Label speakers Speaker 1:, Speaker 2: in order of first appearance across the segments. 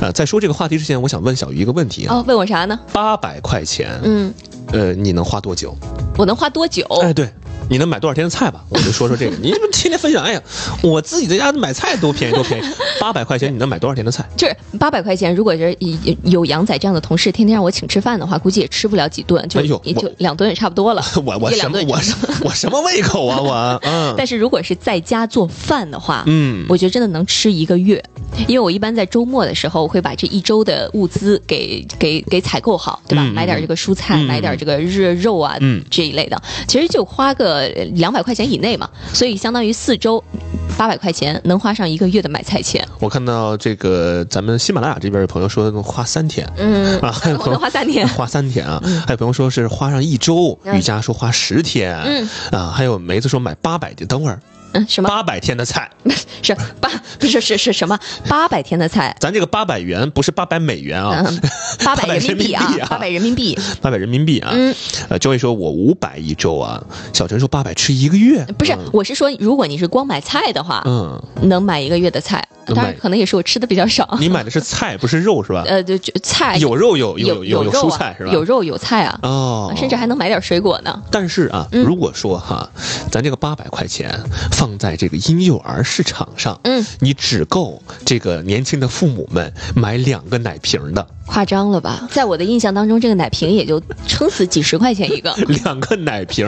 Speaker 1: 呃，在说这个话题之前，我想问小鱼一个问题啊，
Speaker 2: 哦，问我啥呢？
Speaker 1: 八百块钱，
Speaker 2: 嗯，
Speaker 1: 呃，你能花多久？
Speaker 2: 我能花多久？
Speaker 1: 哎，对，你能买多少天的菜吧？我就说说这个，你怎么天天分享？哎呀，我自己在家买菜多便宜，多便宜，八百块钱你能买多少天的菜？
Speaker 2: 就是八百块钱，如果是有有杨仔这样的同事，天天让我请吃饭的话，估计也吃不了几顿，就也就两顿也差不多了。
Speaker 1: 我我什么我什么胃口啊我 嗯
Speaker 2: 但是如果是在家做饭的话，
Speaker 1: 嗯
Speaker 2: 我觉得真的能吃一个月，因为我一般在周末的时候会把这一周的物资给给给采购好，对吧？
Speaker 1: 嗯
Speaker 2: 买点这个蔬菜，
Speaker 1: 嗯
Speaker 2: 买点这个热肉啊，
Speaker 1: 嗯
Speaker 2: 这一类的，其实就花个两百块钱以内嘛，所以相当于四周八百块钱能花上一个月的买菜钱。
Speaker 1: 我看到这个咱们喜马拉雅这边的朋友说能花三天。
Speaker 2: 嗯，
Speaker 1: 啊，还有朋友
Speaker 2: 花三天。
Speaker 1: 花三天啊，还有朋友说是花上一周，
Speaker 2: 嗯
Speaker 1: 瑜伽说花十天，
Speaker 2: 嗯
Speaker 1: 啊，还有梅子说买八百的，等会儿
Speaker 2: 嗯，什么？
Speaker 1: 八百天的菜，
Speaker 2: 是八？不是是是什么？八百天的菜。
Speaker 1: 咱这个八百元不是八百美元啊，
Speaker 2: 嗯，八百人民币啊
Speaker 1: 800人民币啊，
Speaker 2: 八百人民币。
Speaker 1: 八百人民币啊，
Speaker 2: 嗯，
Speaker 1: 呃，Joey 说我五百一周啊，小陈说八百吃一个月，
Speaker 2: 不是，我是说，如果你是光买菜的话，
Speaker 1: 嗯，
Speaker 2: 能买一个月的菜。当然，可能也是我吃的比较少。
Speaker 1: 你买的是菜不是肉是吧？
Speaker 2: 呃，就就菜
Speaker 1: 有肉有有有蔬菜是吧？
Speaker 2: 有肉有菜啊，
Speaker 1: 哦，
Speaker 2: 甚至还能买点水果呢。
Speaker 1: 但是啊，
Speaker 2: 嗯
Speaker 1: 如果说哈，咱这个八百块钱放在这个婴幼儿市场上，
Speaker 2: 嗯，
Speaker 1: 你只够这个年轻的父母们买两个奶瓶的，
Speaker 2: 夸张了吧？在我的印象当中，这个奶瓶也就撑死几十块钱一个。
Speaker 1: 两个奶瓶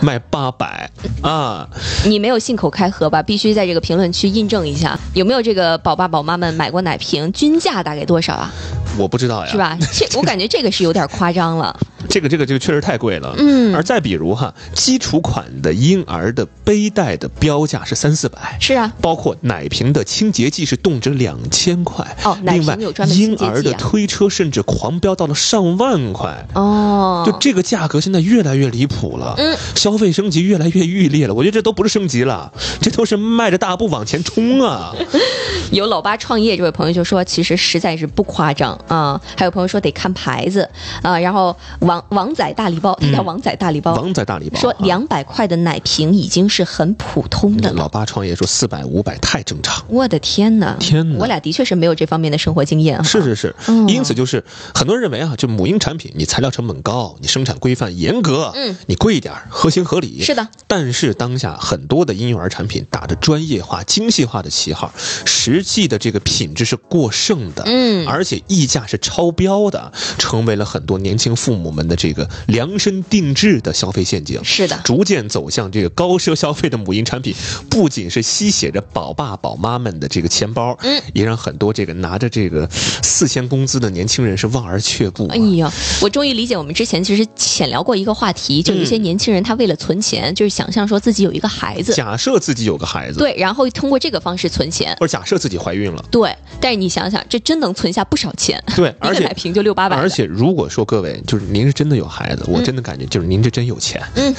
Speaker 1: 卖八百啊！
Speaker 2: 你没有信口开河吧？必须在这个评论区印证一下，有没有没有这个宝爸宝妈们买过奶瓶？均价大概多少啊？
Speaker 1: 我不知道呀，
Speaker 2: 是？吧？这我感觉这个是有点夸张了。
Speaker 1: 这个这个这个确实太贵了。
Speaker 2: 嗯
Speaker 1: 而再比如哈，基础款的婴儿的背带的标价是三四百。
Speaker 2: 是啊，
Speaker 1: 包括奶瓶的清洁剂是动辄两千块
Speaker 2: 哦奶瓶
Speaker 1: 另外
Speaker 2: 有专门清
Speaker 1: 婴儿的推车甚至狂飙到了上万块，
Speaker 2: 哦，
Speaker 1: 就这个价格现在越来越离谱了，
Speaker 2: 嗯，
Speaker 1: 消费升级越来越剧烈了。我觉得这都不是升级了，这都是迈着大步往前冲啊！
Speaker 2: 有老八创业这位朋友就说，其实实在是不夸张啊。还有朋友说得看牌子啊。然后王王仔大礼包，他叫
Speaker 1: 嗯
Speaker 2: 王仔大礼包，
Speaker 1: 王仔大礼包
Speaker 2: 说
Speaker 1: 啊
Speaker 2: 两百块的奶瓶已经是很普通的了
Speaker 1: 老
Speaker 2: 了。
Speaker 1: 八创业说四百五百太正常。
Speaker 2: 我的天哪！
Speaker 1: 天哪
Speaker 2: 我俩的确是没有这方面的生活经验哈。
Speaker 1: 是是是，
Speaker 2: 嗯
Speaker 1: 因此就是很多人认为啊，就母婴产品，你材料成本高，你生产规范严格，
Speaker 2: 嗯，
Speaker 1: 你贵一点合情合理。
Speaker 2: 是的，
Speaker 1: 但是当下很多的婴幼儿产品打着专业化、精细化的旗号，实际的这个品质是过剩的，
Speaker 2: 嗯
Speaker 1: 而且溢价是超标的，成为了很多年轻父母们的这个量身定制的消费陷阱。
Speaker 2: 是的，
Speaker 1: 逐渐走向这个高奢消费的母婴产品，不仅是吸血着宝爸宝妈们的这个钱包，
Speaker 2: 嗯，
Speaker 1: 也让很多这个拿着这个四千工资的年轻人是望而却步、啊。
Speaker 2: 哎呀，我终于理解我们之前其实浅聊过一个话题，就有一些
Speaker 1: 嗯
Speaker 2: 年轻人他为了存钱，就是想象说自己有一个孩子，
Speaker 1: 假设自己有个孩子，，
Speaker 2: 对，然后通过这个方式存钱。
Speaker 1: 或者假设自己怀孕了，
Speaker 2: 对，但是你想想，这真能存下不少钱。
Speaker 1: 对，而且
Speaker 2: 个奶瓶就六八百，
Speaker 1: 而且如果说各位就是您是真的有孩子，我真的感觉就是您这真有钱，
Speaker 2: 嗯，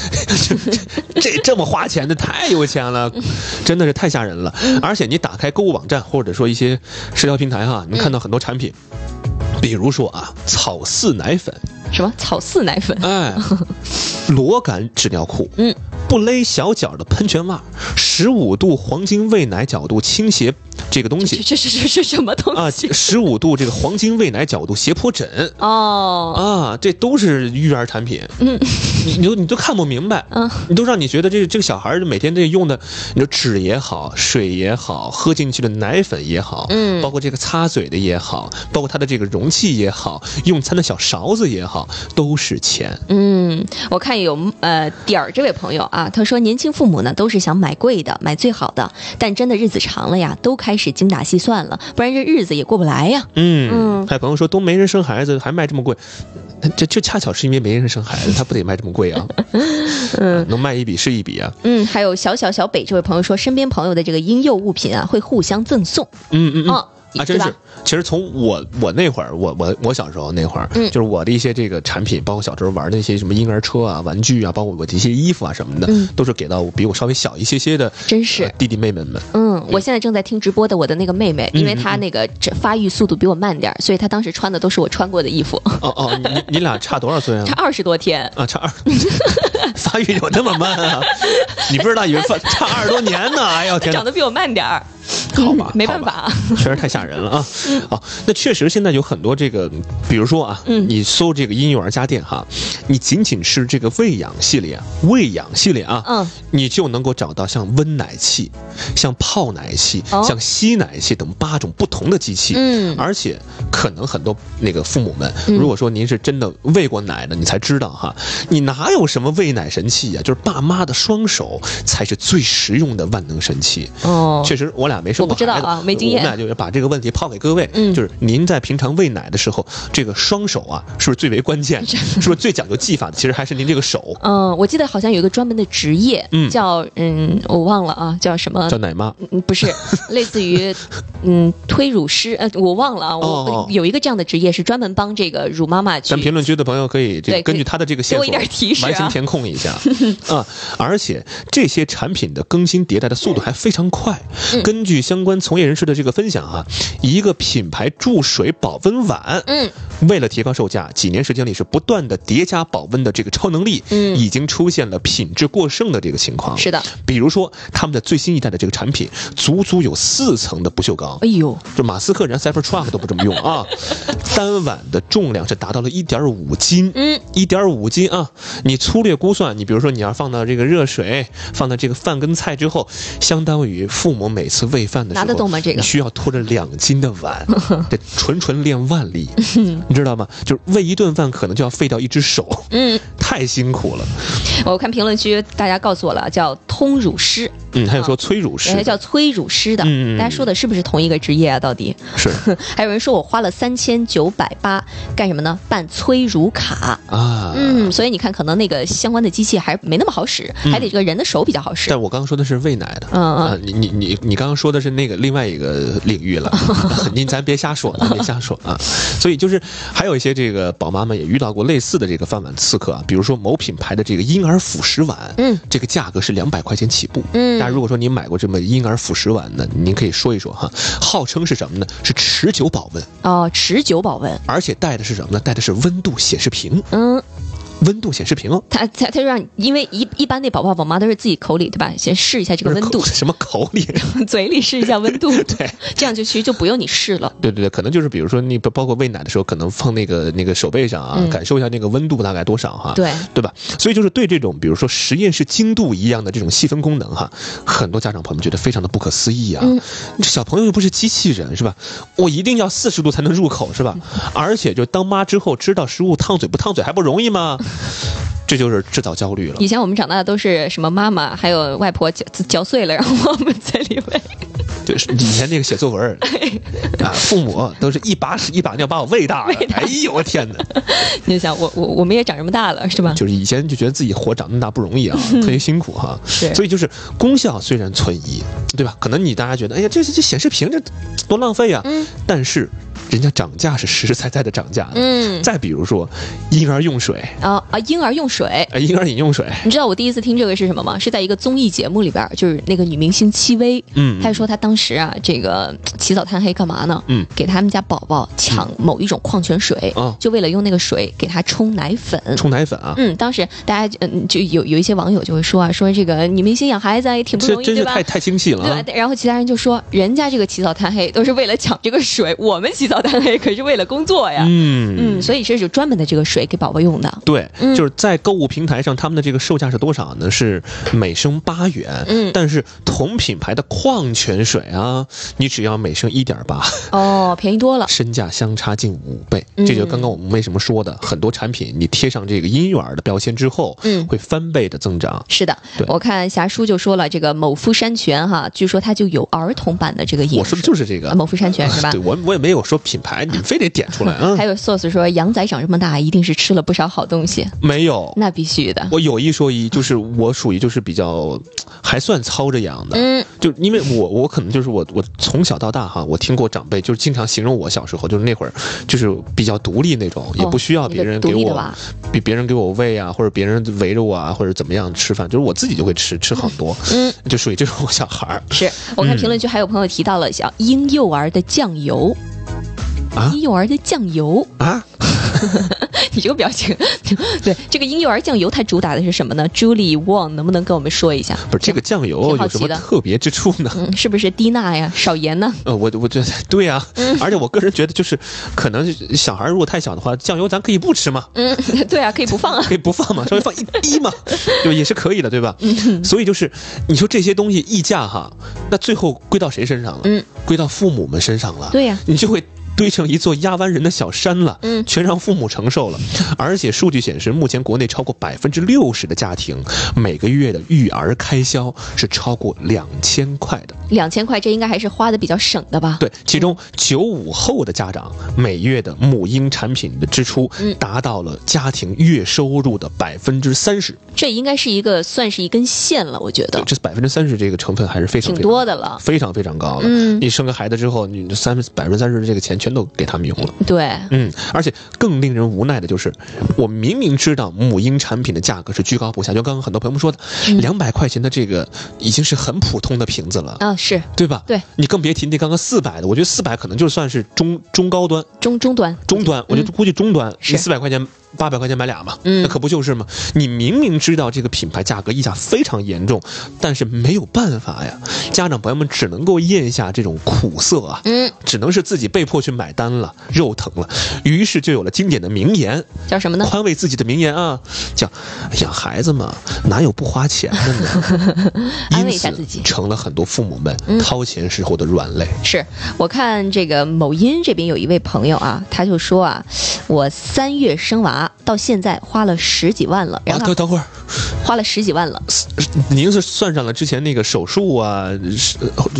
Speaker 1: 这这么花钱的太有钱了，真的是太吓人了。
Speaker 2: 嗯。
Speaker 1: 而且你打开购物网站或者说一些社交平台哈，你看到很多产品，比如说啊草饲奶粉，
Speaker 2: 什么？草饲奶粉，
Speaker 1: 哎，螺杆纸尿裤，
Speaker 2: 嗯，
Speaker 1: 不勒小脚的喷泉袜，十五度黄金喂奶角度倾斜这个东
Speaker 2: 这
Speaker 1: 西
Speaker 2: 这这这是什么东西？
Speaker 1: 啊，
Speaker 2: 西？
Speaker 1: 十五度这个黄金喂奶角度斜坡枕。
Speaker 2: 哦，
Speaker 1: 啊，这都是育儿产品，
Speaker 2: 嗯，
Speaker 1: 你你都你都看不明白，
Speaker 2: 嗯，
Speaker 1: 你都让你觉得这这个小孩儿每天这用的，你说纸也好，水也好，喝进去的奶粉也好，
Speaker 2: 嗯。
Speaker 1: 包括这个擦嘴的也好，包括它的这个容器也好，用餐的小勺子也好，都是钱。
Speaker 2: 嗯，我看有呃点儿这位朋友啊，他说年轻父母呢都是想买贵的，买最好的，但真的日子长了呀，都开始精打细算了，不然这日子也过不来呀。
Speaker 1: 嗯，
Speaker 2: 嗯
Speaker 1: 还有朋友说都没人生孩子，还卖这么贵，这这恰巧是因为没人生孩子，他不得卖这么贵啊？嗯，能卖一笔是一笔啊。
Speaker 2: 嗯，还有小小小北这位朋友说，身边朋友的这个婴幼物品啊，会互相赠送。
Speaker 1: 嗯嗯嗯。
Speaker 2: 哦
Speaker 1: 啊，真是！其实从我我那会儿，我我我小时候那会儿，
Speaker 2: 嗯
Speaker 1: 就是我的一些这个产品，包括小时候玩的那些什么婴儿车啊、玩具啊，包括我的一些衣服啊什么的，
Speaker 2: 嗯
Speaker 1: 都是给到比我稍微小一些些的，
Speaker 2: 真是
Speaker 1: 呃弟弟妹妹们。
Speaker 2: 嗯，我现在正在听直播的我的那个妹妹，因为她那个这发育速度比我慢点儿，所以她当时穿的都是我穿过的衣服，
Speaker 1: 哦哦，你你俩差多少岁啊
Speaker 2: 差？二十多天。
Speaker 1: 啊，差二，发育有那么慢啊？你不知道以为发差二十多年呢？哎呦 天！
Speaker 2: 长得比我慢点儿，
Speaker 1: 好吧，
Speaker 2: 没办法。
Speaker 1: 确实太吓人了啊！好，那确实现在有很多这个，比如说啊，
Speaker 2: 嗯
Speaker 1: 你搜这个婴幼儿家电哈，你仅仅是这个喂养系列、喂养系列啊，
Speaker 2: 嗯，
Speaker 1: 你就能够找到像温奶器、像泡奶器、
Speaker 2: 哦
Speaker 1: 像吸奶器等八种不同的机器。
Speaker 2: 嗯
Speaker 1: 而且可能很多那个父母们，
Speaker 2: 嗯
Speaker 1: 如果说您是真的喂过奶的，你才知道哈，你哪有什么喂奶神器呀、就是爸妈的双手才是最实用的万能神器。
Speaker 2: 哦，
Speaker 1: 确实，我俩没
Speaker 2: 我不知道啊没经验
Speaker 1: 我们俩就是把这个问题抛给各位，
Speaker 2: 嗯
Speaker 1: 就是您在平常喂奶的时候，这个双手啊，是不是最为关键？是不是最讲究技法的？其实还是您这个手，
Speaker 2: 嗯，我记得好像有一个专门的职业，
Speaker 1: 嗯
Speaker 2: 叫嗯，我忘了啊，叫什么？
Speaker 1: 叫奶妈。
Speaker 2: 嗯，不是，类似于嗯推乳师，呃，我忘了啊，我、
Speaker 1: 哦
Speaker 2: 有一个这样的职业是专门帮这个乳妈妈去
Speaker 1: 咱评论区的朋友可以这根据他的这个线索
Speaker 2: 给我一点提示啊
Speaker 1: 完形填空一下 啊！而且这些产品的更新迭代的速度还非常快。
Speaker 2: 嗯
Speaker 1: 根据相关从业人士的这个分享啊，一个品牌注水保温碗，
Speaker 2: 嗯，
Speaker 1: 为了提高售价，几年时间里是不断的叠加保温的这个超能力，
Speaker 2: 嗯
Speaker 1: 已经出现了品质过剩的这个情况。
Speaker 2: 是的，
Speaker 1: 比如说他们的最新一代的这个产品，足足有四层的不锈钢
Speaker 2: 哎。呦，
Speaker 1: 这马斯克人家 Cybertruck 都不这么用啊，单碗的重量是达到了一点五斤，
Speaker 2: 嗯，
Speaker 1: 一点五斤啊！你粗略估算，你比如说你要放到这个热水，放到这个饭跟菜之后，相当于父母每次喂饭的时候，
Speaker 2: 拿得动吗这个
Speaker 1: 需要拖着两斤的碗，得纯纯练腕力，你知道吗？就是喂一顿饭可能就要废掉一只手，
Speaker 2: 嗯，
Speaker 1: 太辛苦了。
Speaker 2: 我看评论区大家告诉我了，叫通乳师，
Speaker 1: 嗯，还有说催乳师
Speaker 2: 还叫催乳师的，大家说的是不是同一个职业啊？到底？
Speaker 1: 是
Speaker 2: 还有人说我花了三千九百八干什么呢？办催乳卡。
Speaker 1: 啊，
Speaker 2: 嗯，所以你看，可能那个相关的机器还没那么好使，还得这个人的手比较好使。
Speaker 1: 但我刚刚说的是喂奶的，
Speaker 2: 嗯嗯
Speaker 1: 啊，你你你你刚刚说的是那个另外一个领域了，您咱别瞎说，咱别瞎说啊。所以就是还有一些这个宝妈们也遇到过类似的这个饭碗刺客啊，比如说某品牌的这个婴儿辅食碗，
Speaker 2: 嗯，
Speaker 1: 这个价格是两百块钱起步，
Speaker 2: 嗯
Speaker 1: 大家如果说您买过这么婴儿辅食碗呢，您可以说一说哈，号称是什么呢？是持久保温，
Speaker 2: 哦，持久保温。
Speaker 1: 而且带的是什么呢？带的是温度显示屏，
Speaker 2: 嗯，
Speaker 1: 温度显示屏哦。
Speaker 2: 他他他让，因为一一般那宝宝宝妈都是自己口里对吧？先试一下这个温度
Speaker 1: 什么口里？
Speaker 2: 嘴里试一下温度，
Speaker 1: 对，
Speaker 2: 这样就其实就不用你试了。
Speaker 1: 对对对，可能就是比如说你包包括喂奶的时候，可能放那个那个手背上啊，
Speaker 2: 嗯
Speaker 1: 感受一下那个温度大概多少哈，
Speaker 2: 对，
Speaker 1: 对吧？所以就是对这种比如说实验室精度一样的这种细分功能哈，很多家长朋友们觉得非常的不可思议啊。
Speaker 2: 嗯
Speaker 1: 小朋友又不是机器人是吧？我一定要四十度才能入口是吧？而且就当妈之后知道食物烫嘴不烫嘴还不容易吗？这就是制造焦虑了。
Speaker 2: 以前我们长大的都是什么妈妈还有外婆嚼嚼碎了，然后我们在里面。
Speaker 1: 对，是以前那个写作文 啊，父母都是一把屎一把尿把我喂大的。哎呦我天哪！
Speaker 2: 你就想我我我们也长这么大了是吧？
Speaker 1: 就是以前就觉得自己活长那么大不容易啊，特别辛苦哈。
Speaker 2: 是
Speaker 1: 所以就是功效虽然存疑，对吧？可能你大家觉得，哎呀，这这显示屏这多浪费啊。
Speaker 2: 嗯
Speaker 1: 但是人家涨价是实实在在的涨价的。
Speaker 2: 嗯
Speaker 1: 再比如说婴儿用水，
Speaker 2: 啊啊，婴儿用水。
Speaker 1: 呃，婴儿饮用水，
Speaker 2: 你知道我第一次听这个是什么吗？是在一个综艺节目里边，就是那个女明星戚薇，
Speaker 1: 嗯
Speaker 2: 她就说她当时啊，这个起早贪黑干嘛呢？
Speaker 1: 嗯
Speaker 2: 给他们家宝宝抢某一种矿泉水，
Speaker 1: 哦
Speaker 2: 就为了用那个水给他冲奶粉。
Speaker 1: 冲奶粉啊，
Speaker 2: 嗯，当时大家嗯就有有一些网友就会说啊，说这个女明星养孩子啊也挺不容易，对吧
Speaker 1: 这真是太？太精细了啊。
Speaker 2: 对吧？然后其他人就说，人家这个起早贪黑都是为了抢这个水，我们起早贪黑可是为了工作呀。
Speaker 1: 嗯
Speaker 2: 嗯，所以这是专门的这个水给宝宝用的。
Speaker 1: 对，
Speaker 2: 嗯
Speaker 1: 就是在购物平台上，他们的这个售价是多少呢？是每升八元。
Speaker 2: 嗯
Speaker 1: 但是同品牌的矿泉水啊，你只要每升一点八，
Speaker 2: 哦，便宜多了。
Speaker 1: 身价相差近五倍。
Speaker 2: 嗯
Speaker 1: 这就刚刚我们为什么说的，很多产品你贴上这个婴幼儿的标签之后，
Speaker 2: 嗯
Speaker 1: 会翻倍的增长。
Speaker 2: 是的，我看霞叔就说了，这个某夫山泉哈，据说它就有儿童版的这个饮
Speaker 1: 我说的就是这个
Speaker 2: 啊某夫山泉是吧
Speaker 1: 对？我我也没有说品牌，你非得点出来啊？
Speaker 2: 还有 source 说，羊仔长这么大，一定是吃了不少好东西。
Speaker 1: 没有，
Speaker 2: 那必须的。
Speaker 1: 我有一说一，就是我属于就是比较 还算操着羊的，
Speaker 2: 嗯，
Speaker 1: 就因为我我可能就是我我从小到大哈，我听过长辈就是经常形容我小时候就是那会儿就是比较独立那种，也不需要别人给我，比别人给我喂啊，或者别人围着我啊，或者怎么样吃饭，就是我自己就会吃吃很多，
Speaker 2: 嗯，
Speaker 1: 就属于这种小孩儿。
Speaker 2: 是我看评论区还有朋友提到了小婴幼儿的酱油，
Speaker 1: 啊，
Speaker 2: 婴幼儿的酱油
Speaker 1: 啊。
Speaker 2: 你这个表情，对这个婴幼儿酱油，它主打的是什么呢？Julie Wang 能不能跟我们说一下？
Speaker 1: 不是这个酱油有什么特别之处呢？
Speaker 2: 嗯，是不是低钠呀，少盐呢？
Speaker 1: 呃，我我觉得对呀，而且我个人觉得就是，可能小孩如果太小的话，酱油咱可以不吃嘛。
Speaker 2: 嗯，对啊，可以不放啊，
Speaker 1: 可以不放嘛，稍微放一滴嘛，就也是可以的，对吧？嗯，所以就是你说这些东西溢价哈，那最后归到谁身上了？
Speaker 2: 嗯，
Speaker 1: 归到父母们身上了。
Speaker 2: 对呀，
Speaker 1: 你就会。堆成一座压弯人的小山了，
Speaker 2: 嗯，
Speaker 1: 全让父母承受了。而且数据显示，目前国内超过百分之六十的家庭每个月的育儿开销是超过两千块的。
Speaker 2: 两千块，这应该还是花的比较省的吧？
Speaker 1: 对，其中九五后的家长每月的母婴产品的支出达到了家庭月收入的百分之三十。
Speaker 2: 这应该是一个算是一根线了，我觉得。
Speaker 1: 这百分之三十这个成分还是非常
Speaker 2: 挺多的了，
Speaker 1: 非常非常高了。
Speaker 2: 嗯，
Speaker 1: 你生个孩子之后，你三百分之三十的这个钱全。都给他们用了，
Speaker 2: 对，
Speaker 1: 嗯，而且更令人无奈的就是，我明明知道母婴产品的价格是居高不下，就刚刚很多朋友们说的，两百块钱的这个已经是很普通的瓶子了
Speaker 2: 啊，是。
Speaker 1: 对吧？
Speaker 2: 对，
Speaker 1: 你更别提那刚刚四百的，我觉得四百可能就算是中中高端，
Speaker 2: 中中端，
Speaker 1: 中端，我就估计中端
Speaker 2: 是。
Speaker 1: 四百块钱。八百块钱买俩嘛，
Speaker 2: 那
Speaker 1: 可不就是吗？你明明知道这个品牌价格溢价非常严重，但是没有办法呀，家长朋友们只能够咽下这种苦涩啊，
Speaker 2: 嗯，
Speaker 1: 只能是自己被迫去买单了，肉疼了，于是就有了经典的名言，
Speaker 2: 叫什么呢？
Speaker 1: 宽慰自己的名言啊，叫养孩子嘛，哪有不花钱的
Speaker 2: 呢？安慰一下自己，
Speaker 1: 成了很多父母们掏钱时候的软肋。
Speaker 2: 是我看这个某音这边有一位朋友啊，他就说啊，我三月生娃。到现在花了十几万了，然后
Speaker 1: 等等会儿，
Speaker 2: 花了十几万了。
Speaker 1: 您是算上了之前那个手术啊？是，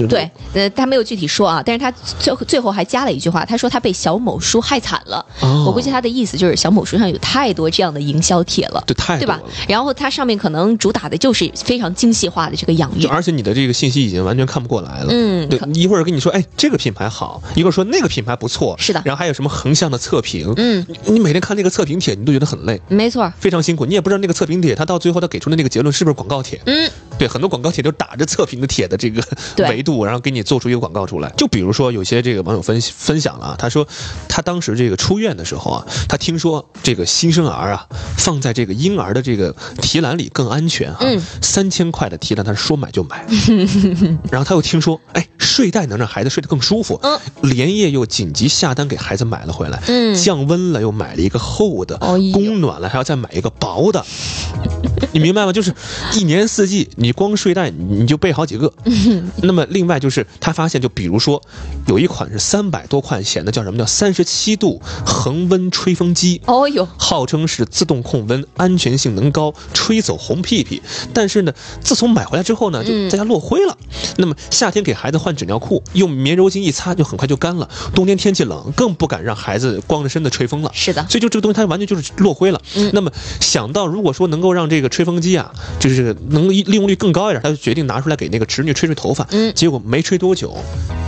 Speaker 2: 对，呃，他没有具体说啊，但是他最最后还加了一句话，他说他被小某书害惨了。我估计他的意思就是小某书上有太多这样的营销帖了，
Speaker 1: 对，太
Speaker 2: 对吧？然后它上面可能主打的就是非常精细化的这个养育，
Speaker 1: 而且你的这个信息已经完全看不过来了。
Speaker 2: 嗯，
Speaker 1: 对，一会儿跟你说，哎，这个品牌好，一会儿说那个品牌不错，
Speaker 2: 是的。
Speaker 1: 然后还有什么横向的测评，
Speaker 2: 嗯，
Speaker 1: 你每天看那个测评帖，你都觉得很累，
Speaker 2: 没错，
Speaker 1: 非常辛苦。你也不知道那个测评帖，他到最后他给出的那个结论是不是广告帖？
Speaker 2: 嗯，
Speaker 1: 对，很多广告帖就打着测评的帖的这个维度，然后给你做出一个广告出来。就比如说有些这个网友分分享了啊，他说他当时这个出院的时候啊，他听说这个新生儿啊放在这个婴儿的这个提篮里更安全哈，三千块的提篮他说买就买，然后他又听说哎睡袋能让孩子睡得更舒服，
Speaker 2: 嗯，
Speaker 1: 连夜又紧急下单给孩子买了回来，
Speaker 2: 嗯，
Speaker 1: 降温了又买了一个厚的，供暖了还要再买一个薄的。你明白吗？就是一年四季，你光睡袋你就备好几个。那么另外就是他发现，就比如说有一款是三百多块钱的，叫什么叫三十七度恒温吹风机。
Speaker 2: 哦哟，
Speaker 1: 号称是自动控温，安全性能高，吹走红屁屁。但是呢，自从买回来之后呢，就在家落灰了。那么夏天给孩子换纸尿裤，用棉柔巾一擦就很快就干了。冬天天气冷，更不敢让孩子光着身子吹风了。
Speaker 2: 是的，
Speaker 1: 所以就这个东西它完全就是落灰了。那么想到如果说能够让这个吹风机啊，就是能利用率更高一点，他就决定拿出来给那个侄女吹吹头发。
Speaker 2: 嗯，
Speaker 1: 结果没吹多久，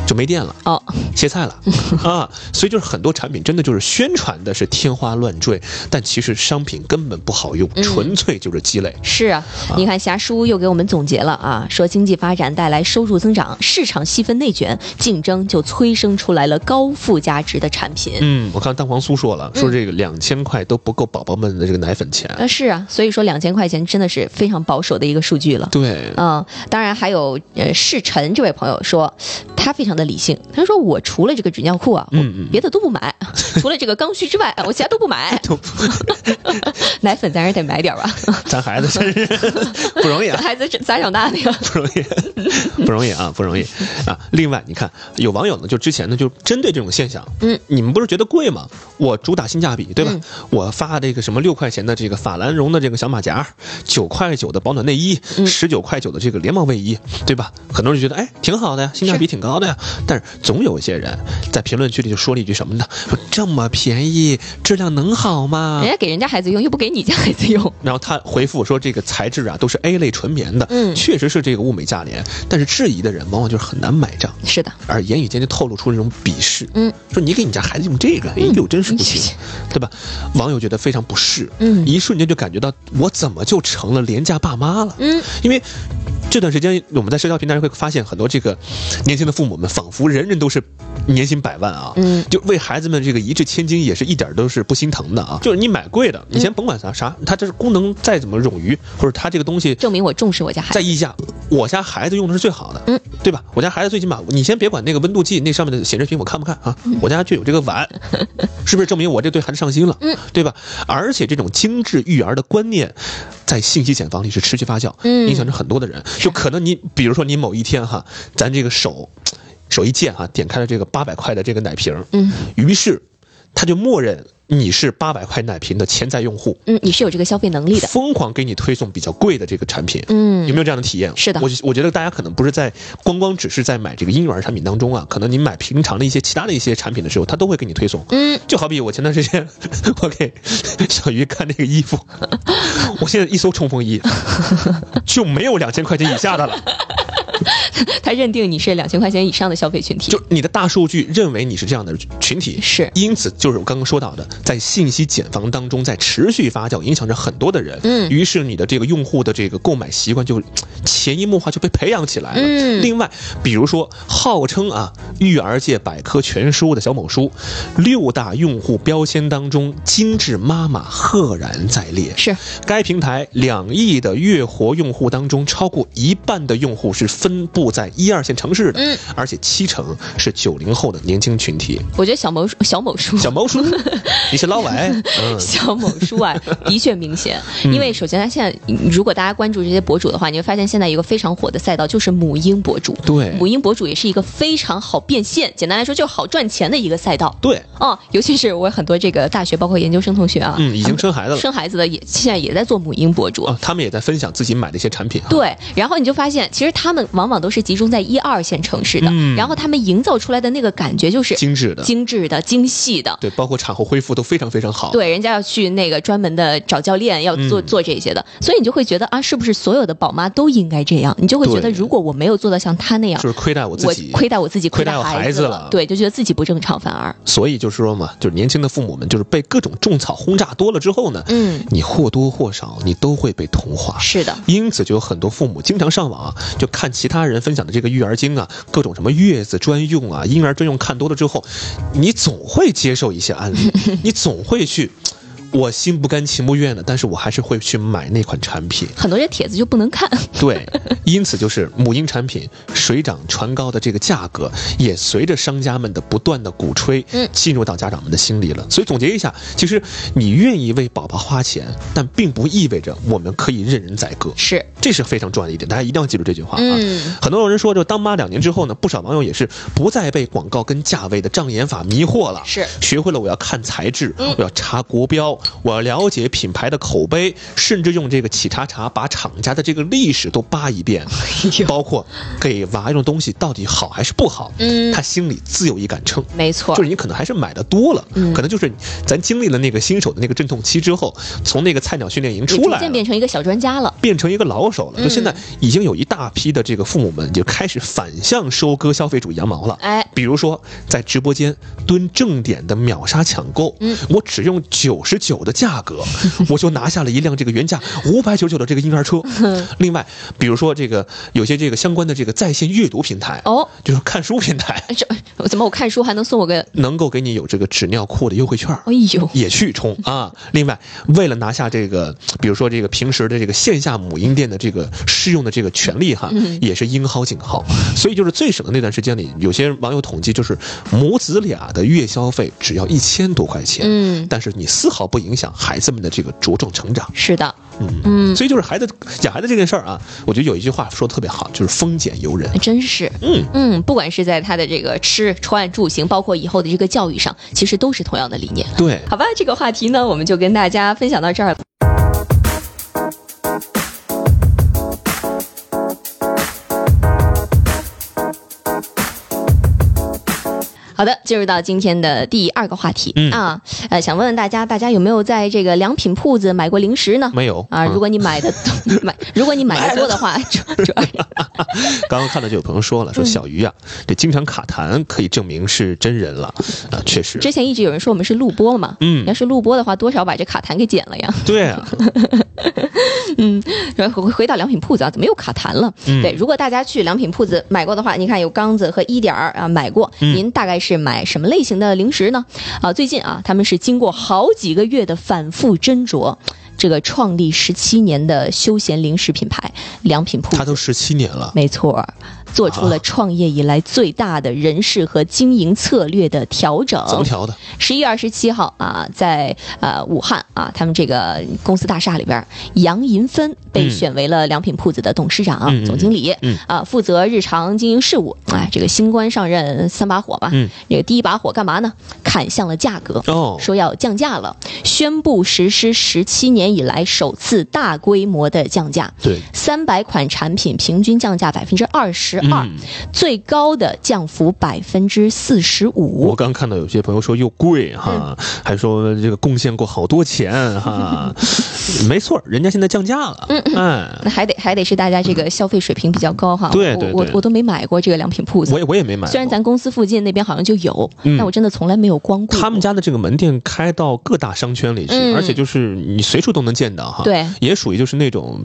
Speaker 1: 就没电了。
Speaker 2: 哦，
Speaker 1: 歇菜了 啊！所以就是很多产品真的就是宣传的是天花乱坠，但其实商品根本不好用，纯粹就是鸡肋。
Speaker 2: 是啊，你看霞叔又给我们总结了啊，说经济发展带来收入增长，市场细分内卷，竞争就催生出来了高附加值的产品。
Speaker 1: 嗯，我看蛋黄酥说了，说这个两千块都不够宝宝们的这个奶粉钱。
Speaker 2: 啊，是啊，所以说两千块钱真的是非常保守的一个数据了。
Speaker 1: 对，
Speaker 2: 嗯，当然还有呃世晨这位朋友说，他非常的理性，他说我除了这个纸尿裤啊，
Speaker 1: 嗯嗯，
Speaker 2: 别的都不买，除了这个刚需之外，我其他都不买。奶粉咱是得买点吧，
Speaker 1: 咱孩子真是不容易啊，
Speaker 2: 孩子咋长大的呀？
Speaker 1: 不容易，不容易啊，不容易啊。另外，你看有网友呢，就之前呢就针对这种现象，
Speaker 2: 嗯，
Speaker 1: 你们不是觉得贵吗？我主打性价比，对吧？我发这个什么六块钱的这个法兰绒的这个小马甲，儿，九块九的保暖内衣，
Speaker 2: 嗯
Speaker 1: 十九块九的这个连帽卫衣，对吧？很多人觉得哎挺好的呀，性价比挺高的呀。但是总有一些人在评论区里就说了一句什么呢？说这么便宜，质量能好吗
Speaker 2: 人？家给人家孩子用，又不给你家孩子用。
Speaker 1: 然后他回复说，这个材质啊都是 A 类纯棉的，
Speaker 2: 嗯
Speaker 1: 确实是这个物美价廉，但是质疑的人往往就是很难买账，
Speaker 2: 是的，
Speaker 1: 而言语间就透露出那种鄙视。
Speaker 2: 嗯，
Speaker 1: 说你给你家孩子用这个，哎呦，真是不行，对吧？网友觉得非常不适，
Speaker 2: 嗯
Speaker 1: 一瞬间就感觉到我怎么就成了廉价爸妈了？
Speaker 2: 嗯，
Speaker 1: 因为这段时间我们在社交平台上会发现很多这个年轻的父母们，仿佛人人都是年薪百万啊，
Speaker 2: 嗯，
Speaker 1: 就为孩子们这个一掷千金，也是一点都是不心疼的啊。就是你买贵的，你先甭管啥啥，它这是功能再怎么冗余，或者它这个东西
Speaker 2: 证明我重视我家孩子。
Speaker 1: 在溢价，我家孩子用的是最好的，
Speaker 2: 嗯，
Speaker 1: 对吧？我家孩子最起码，你先别管那个温度计那上面的显示屏我看不看啊，
Speaker 2: 嗯
Speaker 1: 我家就有这个碗，是不是证明我这对孩子上心了？
Speaker 2: 嗯，
Speaker 1: 对吧？而且这种精致育儿的观念，在信息茧房里是持续发酵，
Speaker 2: 嗯
Speaker 1: 影响着很多的人。就可能你，比如说你某一天哈，咱这个手手一贱哈，点开了这个八百块的这个奶瓶，
Speaker 2: 嗯
Speaker 1: 于是他就默认你是八百块奶瓶的潜在用户，
Speaker 2: 嗯，你是有这个消费能力的。
Speaker 1: 疯狂给你推送比较贵的这个产品。
Speaker 2: 嗯，
Speaker 1: 有没有这样的体验？
Speaker 2: 是的
Speaker 1: 我我觉得大家可能不是在光光只是在买这个婴幼儿产品当中啊，可能你买平常的一些其他的一些产品的时候，他都会给你推送。
Speaker 2: 嗯，
Speaker 1: 就好比我前段时间 我给小鱼看那个衣服，我现在一搜冲锋衣就没有两千块钱以下的了，
Speaker 2: 他认定你是两千块钱以上的消费群体。
Speaker 1: 就你的大数据认为你是这样的群体，
Speaker 2: 是
Speaker 1: 因此就是我刚刚说到的，在信息茧房当中，在持续发酵，影响着很多的人。
Speaker 2: 嗯
Speaker 1: 于是你的这个用户的这个购买习惯就潜移默化就被培养起来了。
Speaker 2: 嗯
Speaker 1: 另外，比如说号称啊育儿界百科全书的小某书，六大用户标签当中，精致妈妈赫然在列。
Speaker 2: 是，
Speaker 1: 该平台两亿的月活用户当中，超过一半的用户是分布在一二线城市的，
Speaker 2: 嗯
Speaker 1: 而且七成是九零后的年轻群体。
Speaker 2: 我觉得小某小某叔
Speaker 1: 小毛叔，你是老外，嗯，
Speaker 2: 小某叔啊，的确明显。因为首先，他现在如果大家关注这些博主的话，你会发现现在一个非常火的赛道就是母婴博主。
Speaker 1: 对
Speaker 2: 母婴博主也是一个非常好变现，简单来说就是好赚钱的一个赛道。
Speaker 1: 对，
Speaker 2: 哦，尤其是我很多这个大学包括研究生同学啊，
Speaker 1: 嗯，已经生孩子了
Speaker 2: 生孩子的也现在也在做母婴博主。
Speaker 1: 啊，他们也在分享自己买的一些产品啊。
Speaker 2: 对，然后你就发现，其实他们往往都是集中在一二线城市的，
Speaker 1: 嗯。
Speaker 2: 然后他们营造出来的那个感觉就是
Speaker 1: 精致的，
Speaker 2: 精致的、精细的。
Speaker 1: 对，包括产后恢复都非常非常好。
Speaker 2: 对，人家要去那个专门的找教练，要做、
Speaker 1: 嗯。
Speaker 2: 做这些的，所以你就会觉得啊，是不是所有的宝妈都应该这样？你就会觉得，如果我没有做到像她那样
Speaker 1: 就，是亏待我自己，
Speaker 2: 亏待我自己，
Speaker 1: 亏待我孩
Speaker 2: 子
Speaker 1: 子了。
Speaker 2: 对，就觉得自己不正常，反而，
Speaker 1: 所以就是说嘛，就是年轻的父母们，就是被各种种草轰炸多了之后呢，
Speaker 2: 嗯，
Speaker 1: 你或多或少你都会被同化。
Speaker 2: 是的，
Speaker 1: 因此，就有很多父母经常上网啊，就看其他人分享的这个育儿经啊，各种什么月子专用啊、婴儿专用，看多了之后，你总会接受一些案例，你总会去，我心不甘情不愿的，但是我还是会去买那款产品。
Speaker 2: 很多这帖子就不能看，
Speaker 1: 对，因此就是母婴产品水涨船高的这个价格，也随着商家们的不断的鼓吹，
Speaker 2: 嗯
Speaker 1: 进入到家长们的心里了。所以总结一下，其实你愿意为宝宝花钱，但并不意味着我们可以任人宰割。
Speaker 2: 是，
Speaker 1: 这是非常重要的一点，大家一定要记住这句话啊！
Speaker 2: 嗯
Speaker 1: 很多人说，就当妈两年之后呢，不少网友也是不再被广告跟价位的障眼法迷惑了，
Speaker 2: 是
Speaker 1: 学会了我要看材质，
Speaker 2: 嗯
Speaker 1: 我要查国标，我要了解品牌的口碑，甚至用这个企查查把厂家的这个历史都扒一遍，包括给娃用东西到底好还是不好，
Speaker 2: 嗯。
Speaker 1: 他心里自有一杆秤。
Speaker 2: 没错。
Speaker 1: 就，是你可能还是买的多了，
Speaker 2: 嗯。
Speaker 1: 可能就是咱经历了那个新手的那个阵痛期之后，从那个菜鸟训练营出来了，
Speaker 2: 渐变成一个小专家了，
Speaker 1: 变成一个老手了。就现在
Speaker 2: 嗯
Speaker 1: 已经有一大批的这个父母们就开始反向收割消费主义羊毛了。
Speaker 2: 哎，
Speaker 1: 比如说在直播间蹲正点的秒杀抢购，
Speaker 2: 嗯。
Speaker 1: 我只用九十九的价格，我就拿下了一辆这个原价五百九十九的这个婴儿车。另外，比如说这个有些这个相关的这个在线阅读平台，
Speaker 2: 哦，
Speaker 1: 就是看书平台，
Speaker 2: 这怎么我看书还能送我个？
Speaker 1: 能够给你有这个纸尿裤的优惠券。
Speaker 2: 哎呦，
Speaker 1: 也去充啊！另外，为了拿下这个，比如说这个平时的这个线下母婴店的这个试用的这个权利哈，
Speaker 2: 嗯
Speaker 1: 也是应薅尽薅。所以就是最省的那段时间里，有些网友统计就是母子俩的月消费只要一千多块钱，
Speaker 2: 嗯，
Speaker 1: 但是你丝毫不影响孩子们的这个茁壮成长。
Speaker 2: 是的，
Speaker 1: 嗯
Speaker 2: 嗯，
Speaker 1: 所以就是孩子养孩子这件事儿啊，我觉得有一句话说的特别好，就是丰俭由人。
Speaker 2: 真是，
Speaker 1: 嗯，
Speaker 2: 嗯，不管是在他的这个吃穿住行，包括以后的这个教育上，其实都是同样的理念。
Speaker 1: 对。
Speaker 2: 好吧，这个话题呢，我们就跟大家分享到这儿好的，进入到今天的第二个话题、
Speaker 1: 嗯。
Speaker 2: 啊，呃，想问问大家，大家有没有在这个良品铺子买过零食呢？
Speaker 1: 没有。
Speaker 2: 啊，如果你买的 买，如果你买的多的话，主主要
Speaker 1: 刚刚看到就有朋友说
Speaker 2: 嗯
Speaker 1: 了，说小鱼啊，这经常卡痰可以证明是真人了。啊，确实，
Speaker 2: 之前一直有人说我们是录播嘛，
Speaker 1: 嗯。
Speaker 2: 要是录播的话，多少把这卡痰给剪了呀。
Speaker 1: 对啊，
Speaker 2: 然后回回到良品铺子啊，怎么又卡痰了？
Speaker 1: 嗯。
Speaker 2: 对，如果大家去良品铺子买过的话，你看有刚子和一点儿啊买过，
Speaker 1: 嗯。
Speaker 2: 您大概是买什么类型的零食呢？啊，最近啊，他们是经过好几个月的反复斟酌。这个创立十七年的休闲零食品牌良品铺子，
Speaker 1: 他都十七年了，
Speaker 2: 没错儿，做出了
Speaker 1: 啊
Speaker 2: 创业以来最大的人事和经营策略的调整。
Speaker 1: 怎么调的？
Speaker 2: 十一月二十七号啊，在呃武汉啊，他们这个公司大厦里边，杨银芬被
Speaker 1: 嗯
Speaker 2: 选为了良品铺子的董事长、
Speaker 1: 嗯嗯
Speaker 2: 总经理，
Speaker 1: 嗯
Speaker 2: 啊，负责日常经营事务。哎，这个新官上任三把火嘛，
Speaker 1: 嗯
Speaker 2: 这个第一把火干嘛呢？砍向了价格。
Speaker 1: 哦，
Speaker 2: 说要降价了，宣布实施十七年以来首次大规模的降价，
Speaker 1: 对，
Speaker 2: 三百款产品平均降价百分之二十二
Speaker 1: 嗯，
Speaker 2: 最高的降幅百分之四十五。
Speaker 1: 我。刚看到有些朋友说又贵哈，
Speaker 2: 嗯。
Speaker 1: 还说这个贡献过好多钱哈，没错，人家现在降价了，
Speaker 2: 嗯
Speaker 1: 哎，
Speaker 2: 那还得还得是大家这个消费水平比较高哈。
Speaker 1: 对对对
Speaker 2: 我我我都没买过这个良品铺子。
Speaker 1: 我。也我也没买过，
Speaker 2: 虽然咱公司附近那边好像就有，
Speaker 1: 嗯。
Speaker 2: 但我真的从来没有光顾过。
Speaker 1: 他们家的这个门店开到各大商圈里去，
Speaker 2: 嗯。
Speaker 1: 而且就是你随处都能见到哈。
Speaker 2: 对。
Speaker 1: 也属于就是那种，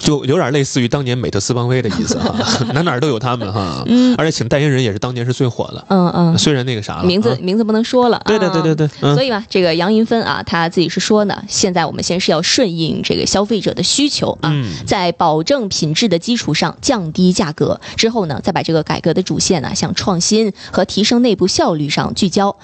Speaker 1: 就有点类似于当年美特斯邦威的意思哈，哪哪都有他们哈。
Speaker 2: 嗯
Speaker 1: 而且请代言人也是当年是最火的，
Speaker 2: 嗯嗯，
Speaker 1: 虽然那个啥了，
Speaker 2: 名字
Speaker 1: 啊
Speaker 2: 名字不能说了。
Speaker 1: 对对对对对
Speaker 2: 所以嘛，这个杨银芬啊，她自己是说呢，现在我们先是要顺应这个消费者的需求啊，
Speaker 1: 嗯
Speaker 2: 在保证品质的基础上降低价格，之后呢，再把这个改革的主线呢向创新和提升内部效率上聚焦。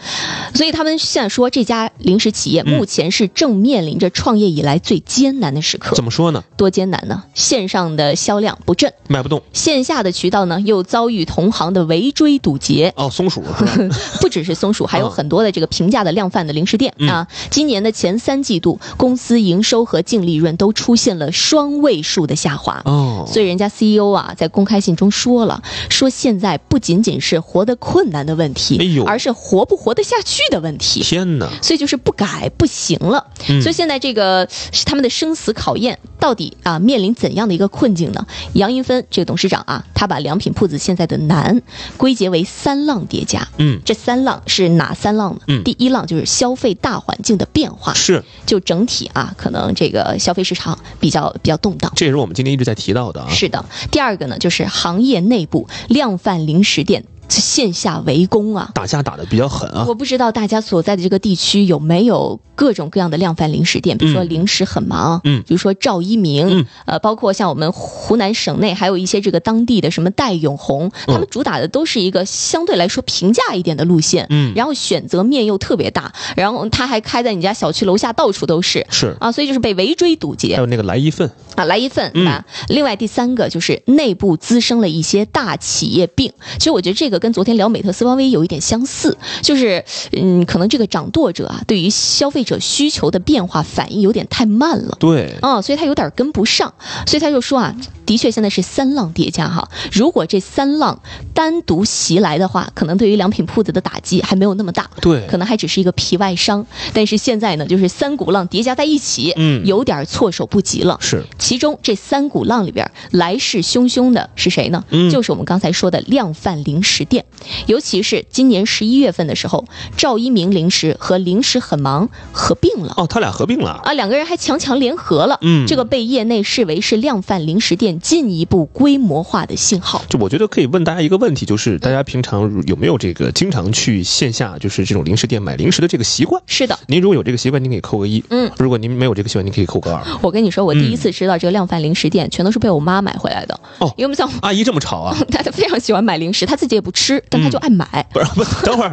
Speaker 2: 所以他们现在说，这家零食企业
Speaker 1: 嗯
Speaker 2: 目前是正面临着创业以来最艰难的时刻。
Speaker 1: 怎么说呢？
Speaker 2: 多艰难呢？线上的销量不振，
Speaker 1: 卖不动
Speaker 2: 线下的渠道呢又遭遇同行的围追堵截。
Speaker 1: 哦，松鼠？
Speaker 2: 不只是松鼠，还有很多的这个平价的量贩的零食店、
Speaker 1: 嗯
Speaker 2: 啊。今年的前三季度，公司营收和净利润都出现了双位数的下滑。
Speaker 1: 哦，
Speaker 2: 所以人家 CEO 啊，在公开信中说了，说现在不仅仅是活得困难的问题，
Speaker 1: 哎呦
Speaker 2: 而是活不活得下去的问题。
Speaker 1: 天哪！
Speaker 2: 所以就是不改不行了。
Speaker 1: 嗯
Speaker 2: 所以现在这个是他们的生死考验，到底啊面临怎样的一个困境呢？杨银芬这个董事长啊，他把良品铺子现在的难归结为三浪叠加。
Speaker 1: 嗯，
Speaker 2: 这三浪是哪三浪呢？
Speaker 1: 嗯
Speaker 2: 第一浪就是消费大环境的变化，
Speaker 1: 是，
Speaker 2: 就整体啊，可能这个消费市场比较比较动荡。
Speaker 1: 这也是我们今天一直在提到的啊。
Speaker 2: 是的，第二个呢，就是行业内部量贩零食店线下围攻啊。
Speaker 1: 打架打的比较狠啊
Speaker 2: 我。不知道大家所在的这个地区有没有各种各样的量贩零食店，比如说
Speaker 1: 嗯
Speaker 2: 零食很忙，
Speaker 1: 嗯
Speaker 2: 比如说赵一鸣，
Speaker 1: 嗯
Speaker 2: 呃，包括像我们湖南省内还有一些这个当地的什么戴永红，他们主打的都是一个相对来说平价一点的路线，
Speaker 1: 嗯
Speaker 2: 然后选择面又特别大，然后他还开在你家小区楼下，到处都是。
Speaker 1: 是，
Speaker 2: 啊，所以就是被围追堵截
Speaker 1: 还有那个来一份，
Speaker 2: 啊，来一份，
Speaker 1: 嗯
Speaker 2: 对吧？另外第三个就是内部滋生了一些大企业病。其实我觉得这个跟昨天聊美特斯邦威有一点相似，就是嗯，可能这个掌舵者啊，对于消费者需求的变化反应有点太慢了。
Speaker 1: 对，
Speaker 2: 嗯，所以他有点跟不上，所以他就说啊，的确现在是三浪叠加哈。如果这三浪单独袭来的话，可能对于良品铺子的打击还没有那么大，
Speaker 1: 对
Speaker 2: 可能还只是一个皮外伤。但是现在呢，就是三股浪叠加在一起，
Speaker 1: 嗯
Speaker 2: 有点措手不及了。
Speaker 1: 是，
Speaker 2: 其中这三股浪里边来势汹汹的是谁呢？
Speaker 1: 嗯
Speaker 2: 就是我们刚才说的量贩零食店，尤其是今年十一月份的时候，赵一鸣零食和零食很忙合并了。
Speaker 1: 哦，他俩合并了。
Speaker 2: 啊，两个人还强强联合了，
Speaker 1: 嗯
Speaker 2: 这个被业内视为是量贩零食店进一步规模化的信号。
Speaker 1: 就我觉得可以问大家一个问题，就是大家平常有没有这个经常去线下就是这种零食店买零食的这个习惯？
Speaker 2: 是的，
Speaker 1: 您如果有这个习惯，您可以扣个一；
Speaker 2: 嗯，
Speaker 1: 如果您没有这个习惯，您可以扣个二。
Speaker 2: 我跟你说，我第一
Speaker 1: 嗯
Speaker 2: 次知道这个量贩零食店，全都是被我妈买回来的。
Speaker 1: 哦
Speaker 2: 因为我们像
Speaker 1: 阿姨这么吵啊？
Speaker 2: 她她非常喜欢买零食，她自己也不吃，但他就爱买。
Speaker 1: 不是，不，等会儿，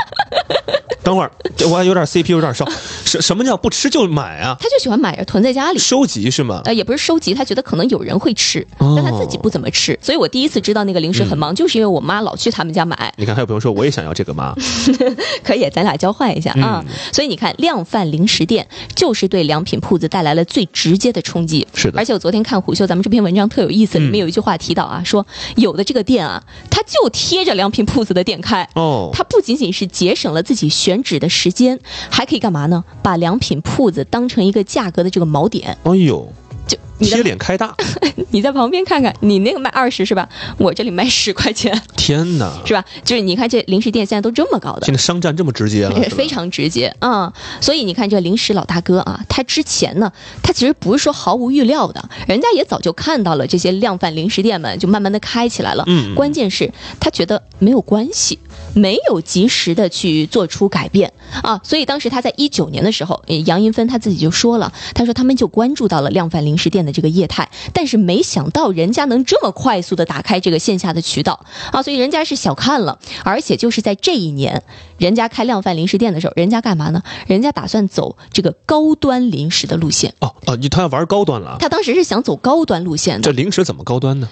Speaker 1: 等会儿，这我还有点 CP 有点烧。什什么叫不吃就买啊？
Speaker 2: 他就喜欢买着囤在家里。
Speaker 1: 收集是吗？
Speaker 2: 呃，也不是收集，他觉得可能有人会吃，
Speaker 1: 哦
Speaker 2: 但他自己不怎么吃。所以我第一次知道那个零食很忙，就是因为我妈老去他们家买。
Speaker 1: 你看，还有朋友说我也想要这个妈，
Speaker 2: 可以，咱俩交换一下啊。
Speaker 1: 嗯
Speaker 2: 所以你看，量贩零食店就是对良品铺子带来了最直接的冲击。
Speaker 1: 是的
Speaker 2: 而且我昨天看虎嗅，咱们这篇文章特有意思，里面有一句话提到啊，说有的这个店啊，它就贴着良品铺子的店开。
Speaker 1: 哦，
Speaker 2: 它不仅仅是节省了自己选址的时间，还可以干嘛呢？把良品铺子当成一个价格的这个锚点。
Speaker 1: 哎呦，
Speaker 2: 就你
Speaker 1: 贴脸开大，
Speaker 2: 你在旁边看看，你那个卖二十是吧？我这里卖十块钱
Speaker 1: 天哪！
Speaker 2: 是吧？就是你看这零食店现在都这么高的
Speaker 1: 现。在商战这么直接了，
Speaker 2: 非常直接啊、所以你看这零食老大哥啊，他之前呢，他其实不是说毫无预料的，人家也早就看到了这些量贩零食店们就慢慢的开起来了。
Speaker 1: 嗯
Speaker 2: 关键是他觉得没有关系，没有及时的去做出改变啊，所以当时他在一九年的时候，呃杨银芬他自己就说了，他说他们就关注到了量贩零食店的这个业态，但是没想到人家能这么快速的打开这个线下的渠道啊，所以人家是小看了，而且就是在这一年，人家开量贩零食店的时候，人家干嘛呢？人家打算走这个高端零食的路线。
Speaker 1: 哦哦，你他要玩高端了啊，
Speaker 2: 他当时是想走高端路线的，
Speaker 1: 这零食怎么高端呢？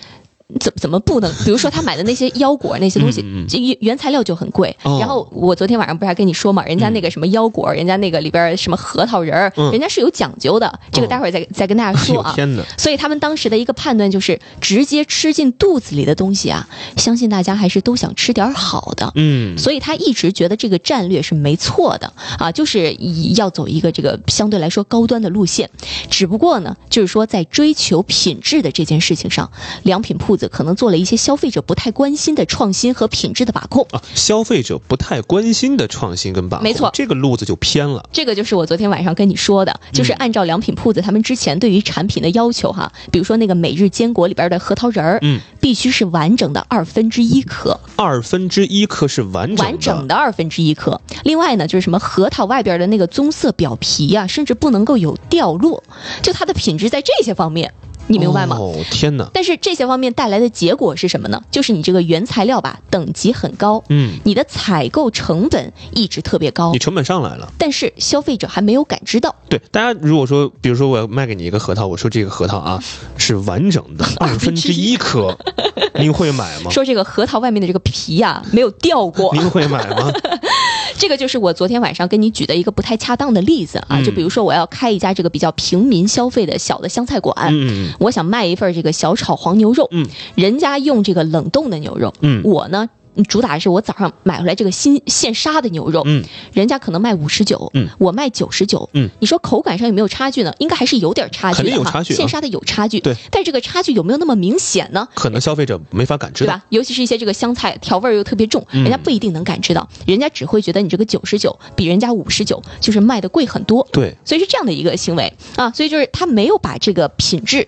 Speaker 2: 怎怎么不能？比如说他买的那些腰果那些东西原原材料就很贵。
Speaker 1: 哦
Speaker 2: 然后我昨天晚上不是还跟你说嘛，人家那个什么腰果，人家那个里边什么核桃仁儿，
Speaker 1: 嗯
Speaker 2: 人家是有讲究的。这个待会儿再再跟大家
Speaker 1: 哎
Speaker 2: 说啊。所以他们当时的一个判断就是，直接吃进肚子里的东西啊，相信大家还是都想吃点好的。
Speaker 1: 嗯，
Speaker 2: 所以他一直觉得这个战略是没错的啊，就是要走一个这个相对来说高端的路线。只不过呢，就是说在追求品质的这件事情上，良品铺子可能做了一些消费者不太关心的创新和品质的把控。
Speaker 1: 啊，消费者不太关心的创新跟把控，
Speaker 2: 没错
Speaker 1: 这个路子就偏了。
Speaker 2: 这个就是我昨天晚上跟你说的，就是按照良品铺子他们之前对于产品的要求哈，比如说那个每日坚果里边的核桃仁儿，
Speaker 1: 嗯，
Speaker 2: 必须是完整的二分之一颗，
Speaker 1: 二分之一颗是完整的，
Speaker 2: 完整的二分之一颗。另外呢，就是什么核桃外边的那个棕色表皮呀、甚至不能够有掉落，就它的品质在这些方面，你明白吗？
Speaker 1: 哦天哪！
Speaker 2: 但是这些方面带来的结果是什么呢？就是你这个原材料吧，等级很高，
Speaker 1: 嗯，
Speaker 2: 你的采购成本一直特别高
Speaker 1: 你，成本上来了。
Speaker 2: 但是消费者还没有感知到。
Speaker 1: 对，大家如果说，比如说我要卖给你一个核桃，我说这个核桃啊 是完整的二分之一颗，您会买吗？
Speaker 2: 说这个核桃外面的这个皮呀、没有掉过，
Speaker 1: 您会买吗？
Speaker 2: 这个就是我昨天晚上跟你举的一个不太恰当的例子啊。
Speaker 1: 嗯
Speaker 2: 就比如说我要开一家这个比较平民消费的小的湘菜馆，
Speaker 1: 嗯
Speaker 2: 我想卖一份这个小炒黄牛肉，
Speaker 1: 嗯，
Speaker 2: 人家用这个冷冻的牛肉，
Speaker 1: 嗯
Speaker 2: 我呢。主打的是我早上买回来这个新现杀的牛肉，
Speaker 1: 嗯，
Speaker 2: 人家可能卖五十九，
Speaker 1: 嗯，
Speaker 2: 我卖九十九，
Speaker 1: 嗯，
Speaker 2: 你说口感上有没有差距呢？应该还是有点差距
Speaker 1: 肯定有差距啊
Speaker 2: 现杀的有差距，
Speaker 1: 对，
Speaker 2: 但这个差距有没有那么明显呢？
Speaker 1: 可能消费者没法感知到。
Speaker 2: 对吧？尤其是一些这个香菜调味儿又特别重，
Speaker 1: 嗯
Speaker 2: 人家不一定能感知到，人家只会觉得你这个九十九比人家五十九就是卖的贵很多，
Speaker 1: 对，
Speaker 2: 所以是这样的一个行为啊，所以就是他没有把这个品质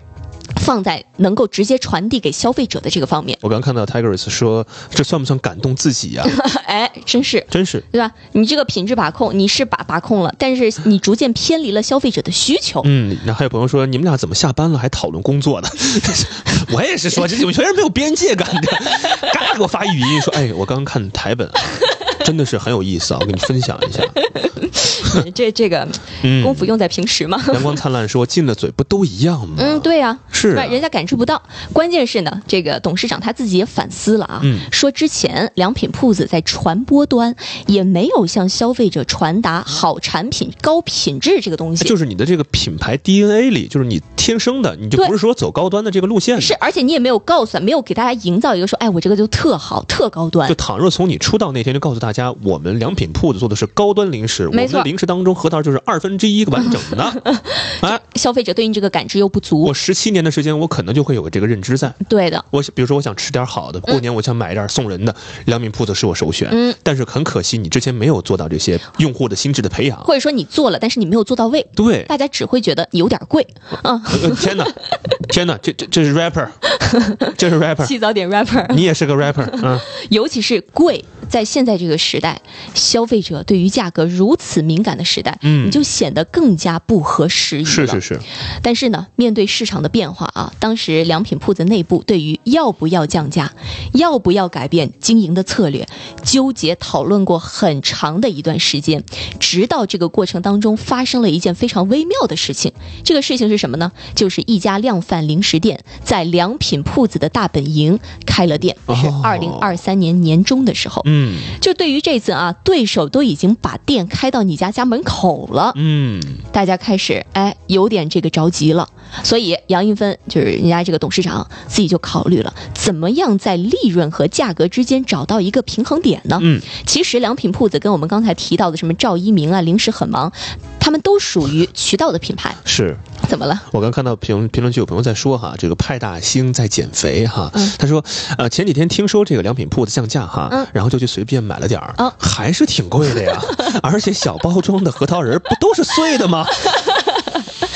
Speaker 2: 放在能够直接传递给消费者的这个方面，
Speaker 1: 我刚看到 Tigers 说，这算不算感动自己呀、
Speaker 2: 哎，真是。
Speaker 1: 真是。
Speaker 2: 对吧？你这个品质把控，你是把把控了，但是你逐渐偏离了消费者的需求。
Speaker 1: 嗯，然后还有朋友说，你们俩怎么下班了还讨论工作呢？我也是说，这有些人没有边界感的，嘎给我发语音说，哎，我刚刚看台本啊，真的是很有意思啊，我跟你分享一下。
Speaker 2: 这这个
Speaker 1: 嗯
Speaker 2: 功夫用在平时嘛。
Speaker 1: 阳光灿烂说，进了嘴不都一样吗？
Speaker 2: 嗯，，对呀、
Speaker 1: 是啊？
Speaker 2: 人家感知不到。关键是呢，这个董事长他自己也反思了啊，
Speaker 1: 嗯
Speaker 2: 说之前良品铺子在传播端也没有向消费者传达好产品、高品质这个东西。
Speaker 1: 就是你的这个品牌 DNA 里，就是你天生的，你就不是说走高端的这个路线。
Speaker 2: 是，而且你也没有告诉他，没有给大家营造一个说，哎，我这个就特好、特高端
Speaker 1: 就。倘若从你出道那天就告诉大家，我们良品铺子做的是高端零食，我们的零食当中核桃就是二分之一个完整的。啊，
Speaker 2: 消费者对你这个感知又不足
Speaker 1: 我，十七年的时间，我可能就会有个这个认知在。
Speaker 2: 对的，
Speaker 1: 我比如说，我想吃点好的，过年我想买一点送人的，良品铺子是我首选。
Speaker 2: 嗯，
Speaker 1: 但是很可惜，你之前没有做到这些用户的心智的培养。
Speaker 2: 或者说你做了，但是你没有做到位，
Speaker 1: 对，
Speaker 2: 大家只会觉得你有点贵。嗯，
Speaker 1: 呃天哪，天哪，这这这是 rapper，这是 rapper，
Speaker 2: 起早点 rapper，
Speaker 1: 你也是个 rapper 啊？
Speaker 2: 尤其是贵，在现在这个时代，消费者对于价格如此敏感的时代，
Speaker 1: 嗯
Speaker 2: 你就显得更加不合时宜了。
Speaker 1: 是是是，
Speaker 2: 但是呢，面对市场的变化啊，当时良品铺子内部对于要不要降价、要不要改变经营的策略，纠结讨论过很长的一段时间，直到这个过程当中发生了一件非常微妙的事情。这个事情是什么呢？就是一家量贩零食店在良品铺子的大本营开了店，是
Speaker 1: 哦
Speaker 2: 二零二三年年中的时候。
Speaker 1: 嗯嗯
Speaker 2: 就对于这次啊，对手都已经把店开到你家家门口了，
Speaker 1: 嗯，
Speaker 2: 大家开始哎有点这个着急了。所以杨一芬就是人家这个董事长自己就考虑了，怎么样在利润和价格之间找到一个平衡点呢？
Speaker 1: 嗯，
Speaker 2: 其实良品铺子跟我们刚才提到的什么赵一鸣啊、零食很忙，他们都属于渠道的品牌。
Speaker 1: 是。
Speaker 2: 怎么了？
Speaker 1: 我刚看到评评论区有朋友在说哈，这个派大星在减肥哈，
Speaker 2: 嗯
Speaker 1: 他说，呃，前几天听说这个良品铺子降价哈，
Speaker 2: 嗯
Speaker 1: 然后就去随便买了点儿，
Speaker 2: 哦
Speaker 1: 还是挺贵的呀，而且小包装的核桃仁不都是碎的吗？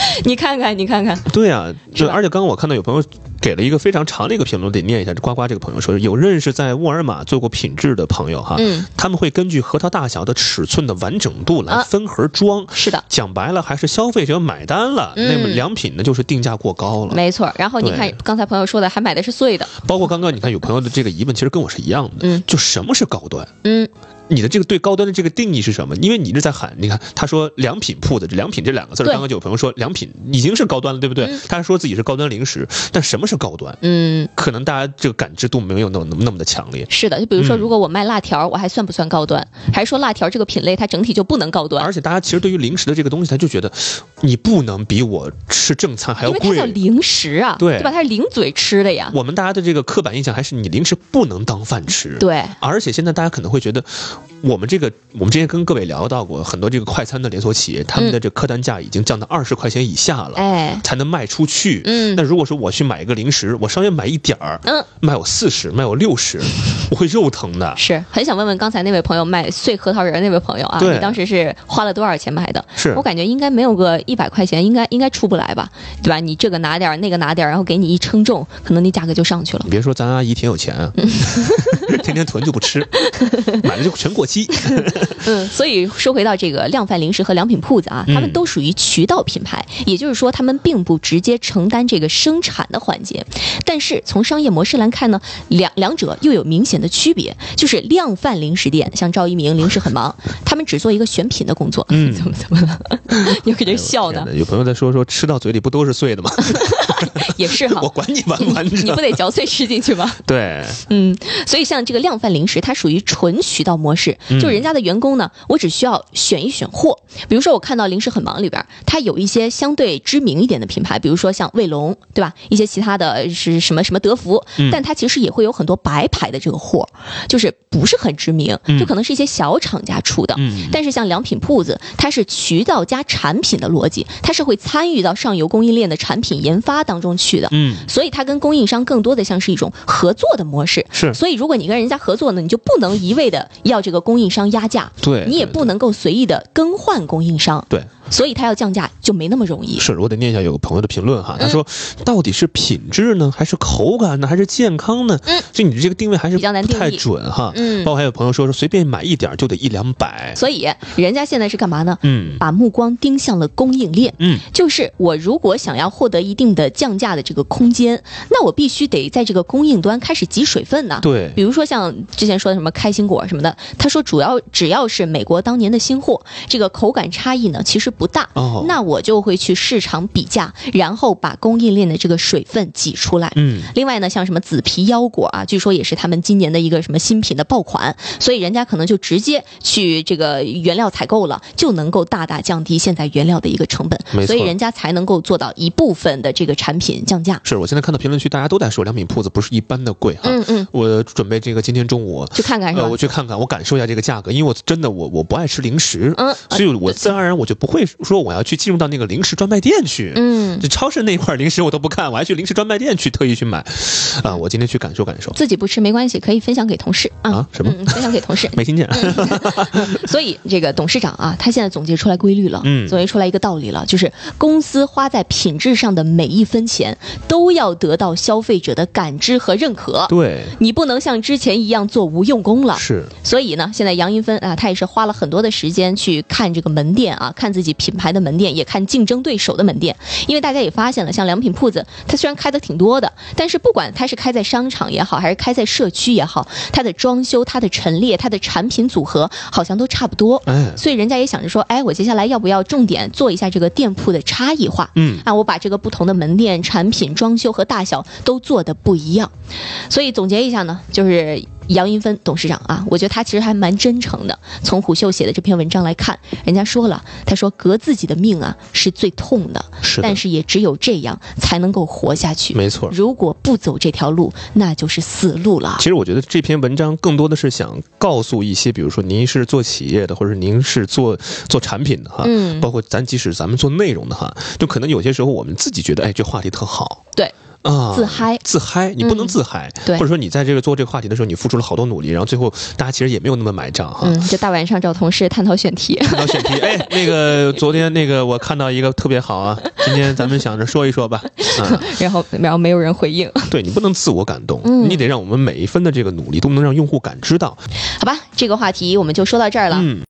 Speaker 2: 你看看，你看看，
Speaker 1: 对啊，就而且刚刚我看到有朋友给了一个非常长的一个评论，得念一下。呱呱这个朋友说，有认识在沃尔玛做过品质的朋友哈，
Speaker 2: 嗯，
Speaker 1: 他们会根据核桃大小的尺寸的完整度来
Speaker 2: 啊
Speaker 1: 分盒装。
Speaker 2: 是的。
Speaker 1: 讲白了，还是消费者买单了，
Speaker 2: 嗯
Speaker 1: 那么良品呢就是定价过高了。
Speaker 2: 没错，然后你看刚才朋友说的，还买的是碎的，
Speaker 1: 包括刚刚你看有朋友的这个疑问，其实跟我是一样的，
Speaker 2: 嗯
Speaker 1: 就什么是高端？
Speaker 2: 嗯，
Speaker 1: 你的这个对高端的这个定义是什么？因为你一直在喊，你看他说良品铺子，这良品这两个字儿，刚刚就有朋友说良品已经是高端了，对不对？
Speaker 2: 嗯
Speaker 1: 他说自己是高端零食，但什么是高端？
Speaker 2: 嗯，
Speaker 1: 可能大家这个感知度没有那么那么的强烈。
Speaker 2: 是的。就比如说，
Speaker 1: 嗯
Speaker 2: 如果我卖辣条，我还算不算高端？还是说辣条这个品类它整体就不能高端？
Speaker 1: 而且大家其实对于零食的这个东西，他就觉得你不能比我吃正餐还要
Speaker 2: 因为它叫。零食啊，
Speaker 1: 对
Speaker 2: 吧？它是零嘴吃的呀。
Speaker 1: 我们大家的这个刻板印象还是你零食不能当饭吃。
Speaker 2: 对，
Speaker 1: 而且现在大家可能会觉得，我们这个我们之前跟各位聊到过，很多这个快餐的连锁企业，他们的这个客单价已经降到二十块钱以下了，
Speaker 2: 哎，
Speaker 1: 才能卖出去。
Speaker 2: 嗯
Speaker 1: 那如果说我去买一个零食，我稍微买一点儿，
Speaker 2: 嗯，
Speaker 1: 卖我四十，卖我六十，我会肉疼的。
Speaker 2: 是很想问问刚才那位朋友卖碎核桃仁儿那位朋友啊，你当时是花了多少钱买的？
Speaker 1: 是
Speaker 2: 我感觉应该没有个一百块钱，应该应该出不来吧，对吧？你这个拿点儿，那个拿点儿，然后给你一称重，可能那价格就上去了
Speaker 1: 你。别说咱阿姨挺有钱啊，天天囤就不吃，买了就全过期。
Speaker 2: 嗯，所以说回到这个量贩零食和良品铺子啊，
Speaker 1: 嗯
Speaker 2: 他们都属于渠道品牌，也就是说，他们并不直接承担这个生产的环节。但是从商业模式来看呢，两两者又有明显的区别，就是量贩零食店，像赵一鸣零食很忙，他们只做一个选品的工作。
Speaker 1: 嗯
Speaker 2: 怎么怎么了？又搁这笑呢
Speaker 1: 有朋友在说说吃到嘴里不都是碎的吗？
Speaker 2: 也是哈
Speaker 1: 我。管你完不完整。
Speaker 2: 你不得嚼碎吃进去吗？
Speaker 1: 对，
Speaker 2: 嗯，所以像这个量贩零食，它属于纯渠道模式，
Speaker 1: 嗯
Speaker 2: 就人家的员工呢，我只需要选一选货。比如说，我看到零食很忙里边，它有一些相对知名一点的品牌，比如说像卫龙，对吧？一些其他的是什么什么德福，
Speaker 1: 嗯
Speaker 2: 但它其实也会有很多白牌的这个货，就是不是很知名，
Speaker 1: 嗯
Speaker 2: 就可能是一些小厂家出的。
Speaker 1: 嗯，
Speaker 2: 但是像良品铺子，它是渠道加产品的逻辑，它是会参与到上游供应链的产品研发当中去的。
Speaker 1: 嗯，
Speaker 2: 所以它跟供应商更多的像是一种合作的模式。
Speaker 1: 是
Speaker 2: 所以如果你跟人家合作呢，你就不能一味的要这个供应商压价，
Speaker 1: 对，
Speaker 2: 你也不能够随意的更换供应商，
Speaker 1: 对。
Speaker 2: 所以它要降价就没那么容易。
Speaker 1: 是我得念一下有个朋友的评论
Speaker 2: 嗯
Speaker 1: 哈，他说到底是品质呢，还是口感呢，还是健康呢？
Speaker 2: 嗯，
Speaker 1: 就你这个定位还是
Speaker 2: 比较难
Speaker 1: 不太
Speaker 2: 定
Speaker 1: 准哈。
Speaker 2: 嗯
Speaker 1: 包括还有朋友说说随便买一点就得一两百。
Speaker 2: 所以人家现在是干嘛呢？
Speaker 1: 嗯
Speaker 2: 把目光盯向了供应链。
Speaker 1: 嗯，
Speaker 2: 就是我如果想要获得一定的降价的这个空间，那我必须得在这个供应端开始挤水分呐。
Speaker 1: 对
Speaker 2: 比如说像之前说的什么开心果什么的，他说主要只要是美国当年的新货，这个口感差异呢其实不大。
Speaker 1: 哦，
Speaker 2: 那我就会去市场比价，然后把供应链的这个水分挤出来。
Speaker 1: 嗯
Speaker 2: 另外呢，像什么紫皮腰果啊，据说也是他们今年的一个什么新品的爆款，所以人家可能就直接去这个原料采购了，就能够大大降低现在原料的一个成本所以人家才能够做到一部分的这个产品降价。
Speaker 1: 是我现在看到评论区大家都在说良品铺子不是一般的贵哈。
Speaker 2: 嗯嗯，
Speaker 1: 我准备这个今天中午。
Speaker 2: 去看看是吧
Speaker 1: 呃，我？去看看，我感受一下这个价格，因为我真的我我不爱吃零食，
Speaker 2: 嗯
Speaker 1: 所以我自然而然我就不会说我要去进入到那个零食专卖店去，
Speaker 2: 嗯，
Speaker 1: 就超市那块零食我都不看，我还去零食专卖店去特意去买，啊，我今天去感受感受
Speaker 2: 自己不吃没关系，可以分享给同事啊。
Speaker 1: 啊，什么？
Speaker 2: 嗯，分享给同事。
Speaker 1: 没听见？
Speaker 2: 所以这个董事长啊，他现在总结出来规律了，
Speaker 1: 嗯
Speaker 2: 总结出来一个道理了，就是公司花在品质上的每一分钱，都要得到消费者的感知和认可。
Speaker 1: 对，
Speaker 2: 你不能像之前一样做无用功了。
Speaker 1: 是，
Speaker 2: 所以呢，现在杨银芬啊，他也是花了很多的时间去看这个门店啊，看自己品牌的门店，也看竞争对手的门店。因为大家也发现了，像良品铺子，它虽然开的挺多的，但是不管它是开在商场也好，还是开在社区也好，它的装修、它的陈列、它的产品组合好像都差不多。
Speaker 1: 哎，
Speaker 2: 所以人家也想着说，哎，我接下来要不要重点做一下这个店铺的差异化？
Speaker 1: 嗯，
Speaker 2: 啊，我把这个不同的门店、产品、装修和大小都做的不一样。所以总结一下呢，就是杨云芬董事长啊，我觉得他其实还蛮真诚的。从虎嗅写的这篇文章来看，人家说了，他说革自己的命啊是最痛的，
Speaker 1: 是的
Speaker 2: 但是也只有这样才能够活下去。
Speaker 1: 没错。
Speaker 2: 如果不走这条路，那就是死路了
Speaker 1: 其。实我觉得这篇文章更多的是想告诉一些，比如说您是做企业的，或者您是做做产品的哈，
Speaker 2: 嗯
Speaker 1: 包括咱即使咱们做内容的哈，就可能有些时候我们自己觉得，哎，这话题特好，
Speaker 2: 对。
Speaker 1: 啊，
Speaker 2: 自嗨。
Speaker 1: 自嗨，你不能
Speaker 2: 嗯。
Speaker 1: 自嗨，
Speaker 2: 对。
Speaker 1: 或者说你在这个做这个话题的时候，你付出了好多努力，然后最后大家其实也没有那么买账哈。
Speaker 2: 嗯，就大晚上找同事探讨选题。
Speaker 1: 探讨选题，哎，那个 昨天那个我看到一个特别好啊，今天咱们想着说一说吧，啊，
Speaker 2: 然后然后没有人回应，
Speaker 1: 对你不能自我感动，
Speaker 2: 嗯。
Speaker 1: 你得让我们每一分的这个努力都能让用户感知到，
Speaker 2: 好吧，这个话题我们就说到这儿了。
Speaker 1: 嗯。